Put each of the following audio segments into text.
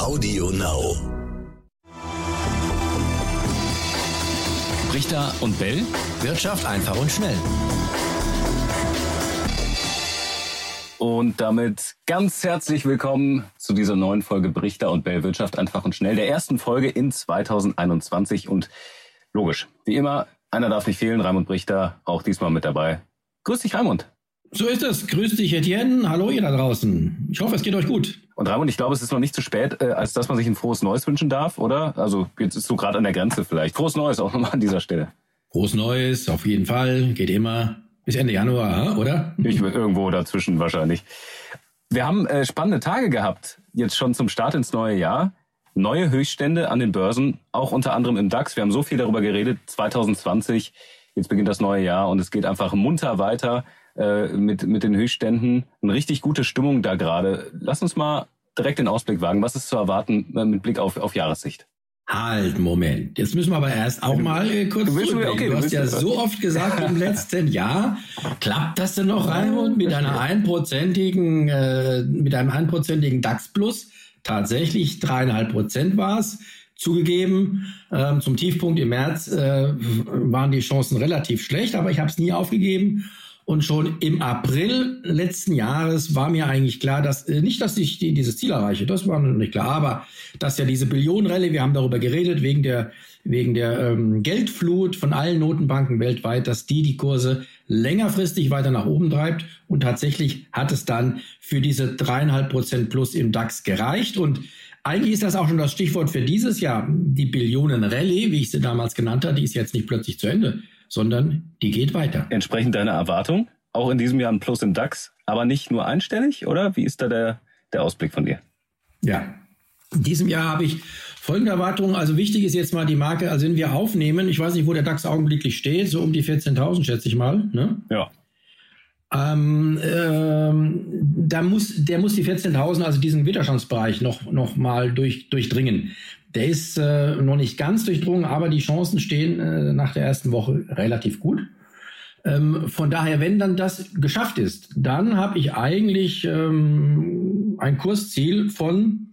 Audio Now. Richter und Bell. Wirtschaft einfach und schnell. Und damit ganz herzlich willkommen zu dieser neuen Folge Brichter und Bell Wirtschaft einfach und schnell, der ersten Folge in 2021 und logisch, wie immer, einer darf nicht fehlen, Raimund Brichter, auch diesmal mit dabei. Grüß dich, Raimund. So ist es. Grüß dich, Etienne. Hallo, ihr da draußen. Ich hoffe, es geht euch gut. Und Raimund, ich glaube, es ist noch nicht zu spät, äh, als dass man sich ein frohes Neues wünschen darf, oder? Also jetzt ist du gerade an der Grenze vielleicht. Frohes Neues auch nochmal an dieser Stelle. Frohes Neues, auf jeden Fall. Geht immer. Bis Ende Januar, oder? Ich will irgendwo dazwischen wahrscheinlich. Wir haben äh, spannende Tage gehabt, jetzt schon zum Start ins neue Jahr. Neue Höchststände an den Börsen, auch unter anderem im DAX. Wir haben so viel darüber geredet. 2020, jetzt beginnt das neue Jahr und es geht einfach munter weiter äh, mit, mit den Höchstständen. Eine richtig gute Stimmung da gerade. Lass uns mal direkt den Ausblick wagen. Was ist zu erwarten äh, mit Blick auf, auf Jahressicht? Halt, Moment. Jetzt müssen wir aber erst auch mal äh, kurz willst, zurückdenken. okay, du du hast ja so oft gesagt im letzten Jahr, klappt das denn noch, Raimund, mit einer einprozentigen, äh, mit einem einprozentigen DAX Plus? Tatsächlich dreieinhalb Prozent war es. Zugegeben, ähm, zum Tiefpunkt im März äh, waren die Chancen relativ schlecht, aber ich habe es nie aufgegeben. Und schon im April letzten Jahres war mir eigentlich klar, dass äh, nicht, dass ich die, dieses Ziel erreiche, das war noch nicht klar, aber dass ja diese Billionenrallye, wir haben darüber geredet, wegen der, wegen der ähm, Geldflut von allen Notenbanken weltweit, dass die die Kurse längerfristig weiter nach oben treibt. Und tatsächlich hat es dann für diese dreieinhalb Prozent plus im DAX gereicht. Und eigentlich ist das auch schon das Stichwort für dieses Jahr. Die Billionenrallye, wie ich sie damals genannt habe, die ist jetzt nicht plötzlich zu Ende, sondern die geht weiter. Entsprechend deiner Erwartung, auch in diesem Jahr ein Plus im DAX, aber nicht nur einstellig, oder? Wie ist da der, der Ausblick von dir? Ja. In diesem Jahr habe ich folgende Erwartungen. Also wichtig ist jetzt mal die Marke, also wenn wir aufnehmen, ich weiß nicht, wo der DAX augenblicklich steht, so um die 14.000 schätze ich mal. Ne? Ja. Ähm, ähm, da muss, der muss die 14.000, also diesen Widerstandsbereich noch, noch mal durch, durchdringen. Der ist äh, noch nicht ganz durchdrungen, aber die Chancen stehen äh, nach der ersten Woche relativ gut. Ähm, von daher, wenn dann das geschafft ist, dann habe ich eigentlich ähm, ein Kursziel von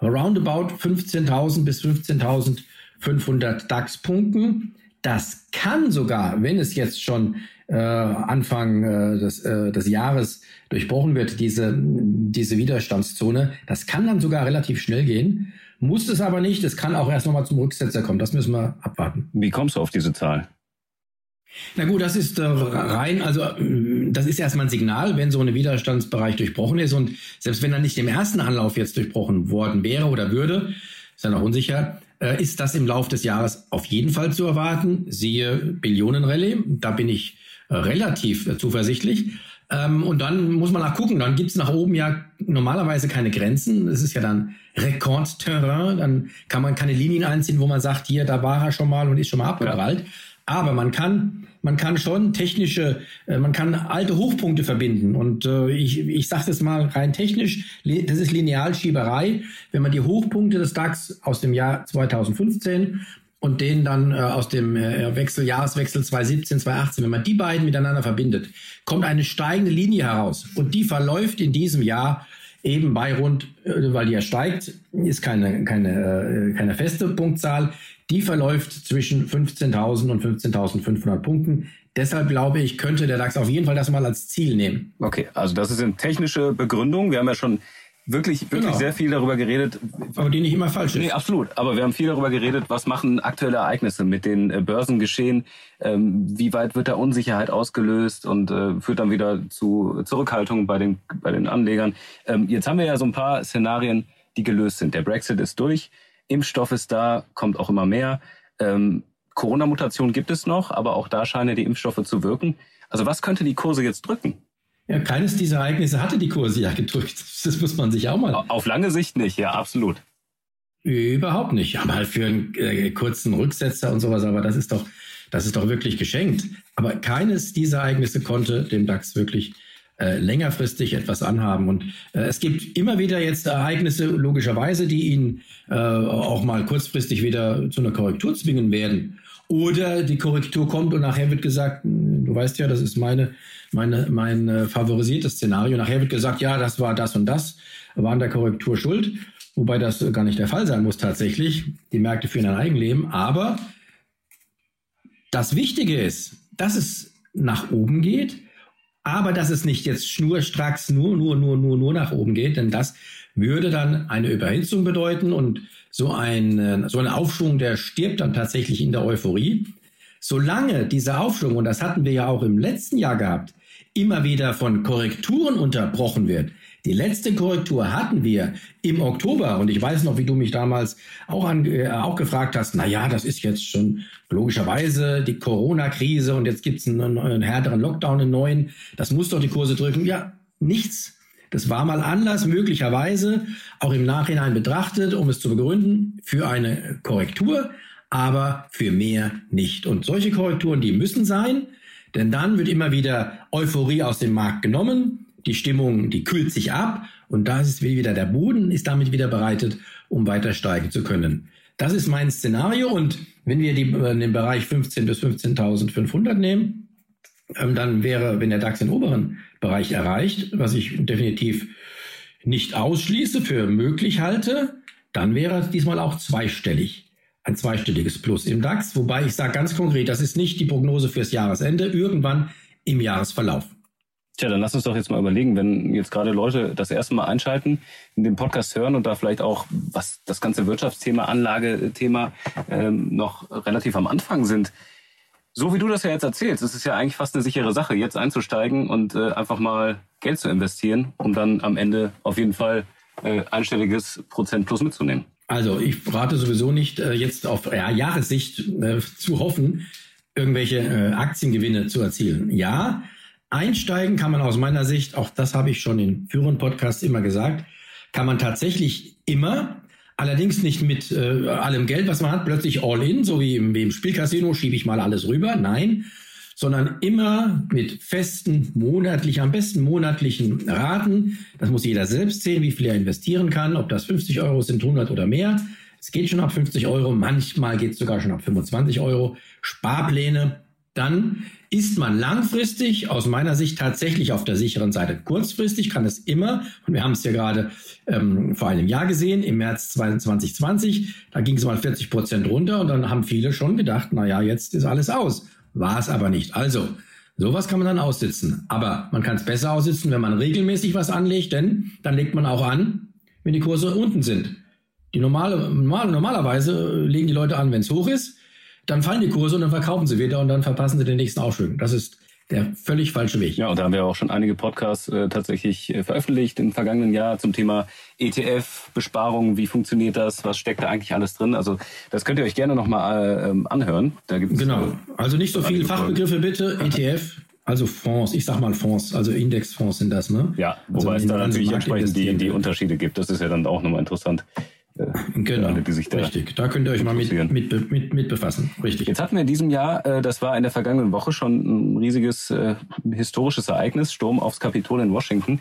roundabout 15.000 bis 15.500 DAX-Punkten. Das kann sogar, wenn es jetzt schon äh, Anfang äh, des, äh, des Jahres durchbrochen wird, diese, diese Widerstandszone, das kann dann sogar relativ schnell gehen. Muss es aber nicht. Es kann auch erst nochmal zum Rücksetzer kommen. Das müssen wir abwarten. Wie kommst du auf diese Zahl? Na gut, das ist äh, rein, also äh, das ist erstmal ein Signal, wenn so ein Widerstandsbereich durchbrochen ist und selbst wenn er nicht im ersten Anlauf jetzt durchbrochen worden wäre oder würde, ist ja noch unsicher, äh, ist das im Lauf des Jahres auf jeden Fall zu erwarten. Siehe Billionenrallye, da bin ich relativ zuversichtlich. Ähm, und dann muss man nach gucken, dann gibt's nach oben ja normalerweise keine Grenzen. Es ist ja dann Rekordterrain, dann kann man keine Linien einziehen, wo man sagt, hier, da war er schon mal und ist schon mal abgeprallt. Aber man kann, man kann schon technische, äh, man kann alte Hochpunkte verbinden. Und äh, ich, ich sage das mal rein technisch, das ist Linealschieberei. Wenn man die Hochpunkte des DAX aus dem Jahr 2015 und den dann äh, aus dem äh, Wechsel, Jahreswechsel 2017, 2018, wenn man die beiden miteinander verbindet, kommt eine steigende Linie heraus. Und die verläuft in diesem Jahr eben bei rund, äh, weil die ja steigt, ist keine, keine, äh, keine feste Punktzahl, die verläuft zwischen 15.000 und 15.500 Punkten. Deshalb glaube ich, könnte der DAX auf jeden Fall das mal als Ziel nehmen. Okay, also das ist eine technische Begründung. Wir haben ja schon wirklich, wirklich Genau. sehr viel darüber geredet. Aber die nicht immer falsch ist. Nee, absolut. Aber wir haben viel darüber geredet, was machen aktuelle Ereignisse mit den äh, Börsengeschehen, ähm, wie weit wird da Unsicherheit ausgelöst und äh, führt dann wieder zu Zurückhaltung bei den, bei den Anlegern. Ähm, jetzt haben wir ja so ein paar Szenarien, die gelöst sind. Der Brexit ist durch, Impfstoff ist da, kommt auch immer mehr. Ähm, Corona-Mutation gibt es noch, aber auch da scheinen ja die Impfstoffe zu wirken. Also was könnte die Kurse jetzt drücken? Ja, keines dieser Ereignisse hatte die Kurse ja gedrückt. Das muss man sich auch mal. Auf lange Sicht nicht, ja, absolut. Überhaupt nicht. Aber halt für einen äh, kurzen Rücksetzer und sowas, aber das ist doch, das ist doch wirklich geschenkt. Aber keines dieser Ereignisse konnte dem DAX wirklich äh, längerfristig etwas anhaben. Und äh, es gibt immer wieder jetzt Ereignisse, logischerweise, die ihn äh, auch mal kurzfristig wieder zu einer Korrektur zwingen werden. Oder die Korrektur kommt und nachher wird gesagt, du weißt ja, das ist meine, meine, mein äh, favorisiertes Szenario. Nachher wird gesagt, ja, das war das und das, war an der Korrektur schuld. wobei das gar nicht der Fall sein muss tatsächlich. Die Märkte führen ein Eigenleben. Aber das Wichtige ist, dass es nach oben geht, aber dass es nicht jetzt schnurstracks nur, nur, nur, nur, nur nach oben geht, denn das würde dann eine Überhitzung bedeuten und so ein, so ein Aufschwung, der stirbt dann tatsächlich in der Euphorie. Solange dieser Aufschwung, und das hatten wir ja auch im letzten Jahr gehabt, immer wieder von Korrekturen unterbrochen wird, die letzte Korrektur hatten wir im Oktober und ich weiß noch, wie du mich damals auch, an, äh, auch gefragt hast, na ja, das ist jetzt schon logischerweise die Corona-Krise und jetzt gibt's einen, einen härteren Lockdown, einen neuen, das muss doch die Kurse drücken. Ja, nichts. Das war mal Anlass, möglicherweise auch im Nachhinein betrachtet, um es zu begründen, für eine Korrektur, aber für mehr nicht. Und solche Korrekturen, die müssen sein, denn dann wird immer wieder Euphorie aus dem Markt genommen die Stimmung, die kühlt sich ab und da ist wieder der Boden, ist damit wieder bereitet, um weiter steigen zu können. Das ist mein Szenario und wenn wir die, äh, den Bereich 15 bis 15.500 nehmen, ähm, dann wäre, wenn der DAX den oberen Bereich erreicht, was ich definitiv nicht ausschließe, für möglich halte, dann wäre es diesmal auch zweistellig. Ein zweistelliges Plus im DAX, wobei ich sage ganz konkret, das ist nicht die Prognose fürs Jahresende, irgendwann im Jahresverlauf. Tja, dann lass uns doch jetzt mal überlegen, wenn jetzt gerade Leute das erste Mal einschalten, in den Podcast hören und da vielleicht auch, was das ganze Wirtschaftsthema, Anlagethema ähm, noch relativ am Anfang sind. So wie du das ja jetzt erzählst, ist es ja eigentlich fast eine sichere Sache, jetzt einzusteigen und äh, einfach mal Geld zu investieren, um dann am Ende auf jeden Fall äh, einstelliges Prozent plus mitzunehmen. Also ich rate sowieso nicht, äh, jetzt auf ja, Jahressicht äh, zu hoffen, irgendwelche äh, Aktiengewinne zu erzielen. Ja, Einsteigen kann man aus meiner Sicht, auch das habe ich schon in früheren Podcasts immer gesagt, kann man tatsächlich immer, allerdings nicht mit äh, allem Geld, was man hat, plötzlich all in, so wie im, wie im Spielcasino, schiebe ich mal alles rüber. Nein, sondern immer mit festen monatlichen, am besten monatlichen Raten. Das muss jeder selbst sehen, wie viel er investieren kann, ob das 50 Euro sind, 100 oder mehr. Es geht schon ab 50 Euro, manchmal geht es sogar schon ab 25 Euro. Sparpläne dann ist man langfristig aus meiner Sicht tatsächlich auf der sicheren Seite. Kurzfristig kann es immer, und wir haben es ja gerade ähm, vor einem Jahr gesehen, im März 2020, da ging es mal 40 Prozent runter und dann haben viele schon gedacht, na ja, jetzt ist alles aus. War es aber nicht. Also, sowas kann man dann aussitzen. Aber man kann es besser aussitzen, wenn man regelmäßig was anlegt, denn dann legt man auch an, wenn die Kurse unten sind. Die normale, normal, normalerweise legen die Leute an, wenn es hoch ist dann fallen die Kurse und dann verkaufen sie wieder und dann verpassen sie den nächsten Aufschwung. Das ist der völlig falsche Weg. Ja, und da haben wir auch schon einige Podcasts äh, tatsächlich äh, veröffentlicht im vergangenen Jahr zum Thema ETF, Besparung, wie funktioniert das, was steckt da eigentlich alles drin. Also das könnt ihr euch gerne nochmal äh, ähm, anhören. Da gibt's genau, also nicht so viele Fachbegriffe bitte, ETF. Also Fonds, ich sag mal Fonds, also Indexfonds sind das, ne? Ja, wobei also es da natürlich entsprechend die, die Unterschiede gibt. Das ist ja dann auch nochmal interessant. Äh, genau, alle, die sich da richtig. Da könnt ihr euch mal mit, mit, mit, mit befassen. Richtig. Jetzt hatten wir in diesem Jahr, äh, das war in der vergangenen Woche schon ein riesiges äh, historisches Ereignis, Sturm aufs Kapitol in Washington.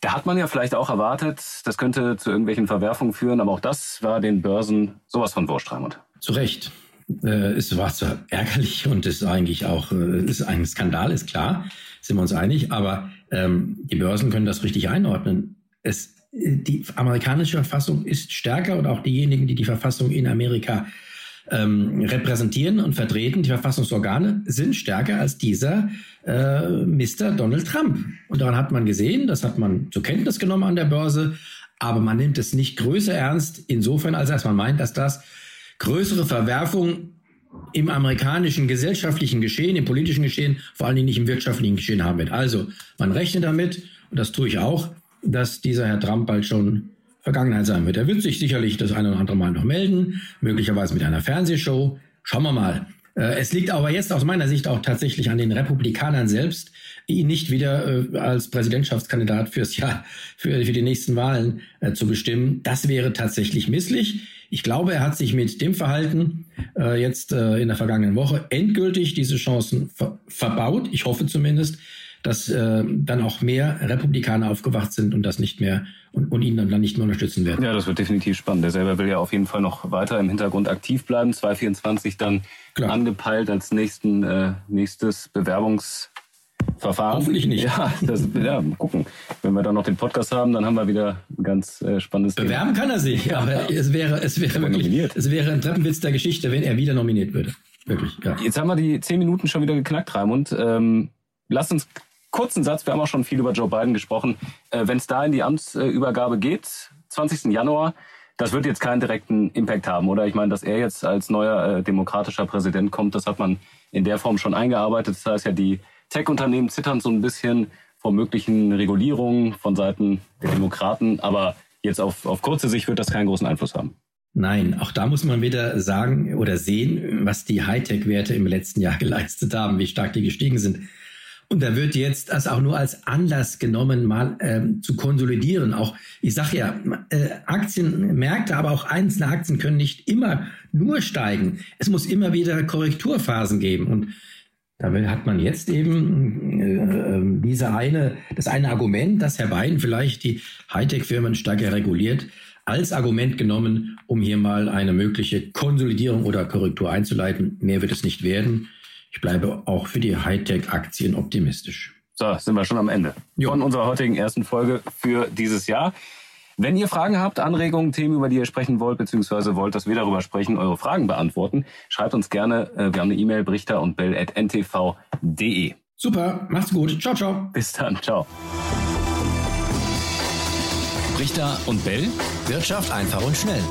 Da hat man ja vielleicht auch erwartet, das könnte zu irgendwelchen Verwerfungen führen, aber auch das war den Börsen sowas von Wurscht, Raimund. Zu Recht. Äh, es war zwar ärgerlich und ist eigentlich auch ist ein Skandal, ist klar, sind wir uns einig, aber ähm, die Börsen können das richtig einordnen. Es die amerikanische Verfassung ist stärker und auch diejenigen, die die Verfassung in Amerika ähm, repräsentieren und vertreten, die Verfassungsorgane, sind stärker als dieser äh, Mr. Donald Trump. Und daran hat man gesehen, das hat man zur Kenntnis genommen an der Börse, aber man nimmt es nicht größer ernst, insofern, als dass man meint, dass das größere Verwerfungen im amerikanischen gesellschaftlichen Geschehen, im politischen Geschehen, vor allen Dingen nicht im wirtschaftlichen Geschehen haben wird. Also man rechnet damit, und das tue ich auch, dass dieser Herr Trump bald schon Vergangenheit sein wird. Er wird sich sicherlich das eine oder andere Mal noch melden, möglicherweise mit einer Fernsehshow. Schauen wir mal. Äh, es liegt aber jetzt aus meiner Sicht auch tatsächlich an den Republikanern selbst, ihn nicht wieder äh, als Präsidentschaftskandidat fürs Jahr, für, für die nächsten Wahlen äh, zu bestimmen. Das wäre tatsächlich misslich. Ich glaube, er hat sich mit dem Verhalten jetzt in der vergangenen Woche endgültig diese Chancen ver verbaut. Ich hoffe zumindest dass äh, dann auch mehr Republikaner aufgewacht sind und das nicht mehr und, und ihn dann, dann nicht mehr unterstützen werden. Ja, das wird definitiv spannend. Der selber will ja auf jeden Fall noch weiter im Hintergrund aktiv bleiben. 2024 dann Klar. angepeilt als nächsten, äh, nächstes Bewerbungs Verfahren. Hoffentlich nicht. Ja, das, ja, gucken. Wenn wir dann noch den Podcast haben, dann haben wir wieder ein ganz äh, spannendes Bewerben Thema. kann er sich, aber es wäre, es wäre wirklich, nominiert. es wäre ein Treppenwitz der Geschichte, wenn er wieder nominiert würde. Wirklich, ja. Jetzt haben wir die zehn Minuten schon wieder geknackt, Raimund. Ähm, lass uns kurzen Satz, wir haben auch schon viel über Joe Biden gesprochen. Äh, wenn es da in die Amtsübergabe geht, 20. Januar, das wird jetzt keinen direkten Impact haben, oder? Ich meine, dass er jetzt als neuer äh, demokratischer Präsident kommt, das hat man in der Form schon eingearbeitet. Das heißt ja, die Tech-Unternehmen zittern so ein bisschen vor möglichen Regulierungen von Seiten der Demokraten, aber jetzt auf, auf kurze Sicht wird das keinen großen Einfluss haben. Nein, auch da muss man wieder sagen oder sehen, was die Hightech-Werte im letzten Jahr geleistet haben, wie stark die gestiegen sind. Und da wird jetzt das auch nur als Anlass genommen, mal ähm, zu konsolidieren. Auch, ich sage ja, äh, Aktienmärkte, aber auch einzelne Aktien können nicht immer nur steigen. Es muss immer wieder Korrekturphasen geben. Und da hat man jetzt eben äh, ähm, diese eine, das eine Argument, dass Herr Biden vielleicht die Hightech-Firmen stärker reguliert, als Argument genommen, um hier mal eine mögliche Konsolidierung oder Korrektur einzuleiten. Mehr wird es nicht werden. Ich bleibe auch für die Hightech-Aktien optimistisch. So, sind wir schon am Ende jo. von unserer heutigen ersten Folge für dieses Jahr. Wenn ihr Fragen habt, Anregungen, Themen, über die ihr sprechen wollt, beziehungsweise wollt, dass wir darüber sprechen, eure Fragen beantworten, schreibt uns gerne. Äh, wir haben eine E-Mail, brichter und bell at ntv.de. Super, macht's gut. Ciao, ciao. Bis dann, ciao. Brichter und Bell. Wirtschaft einfach und schnell.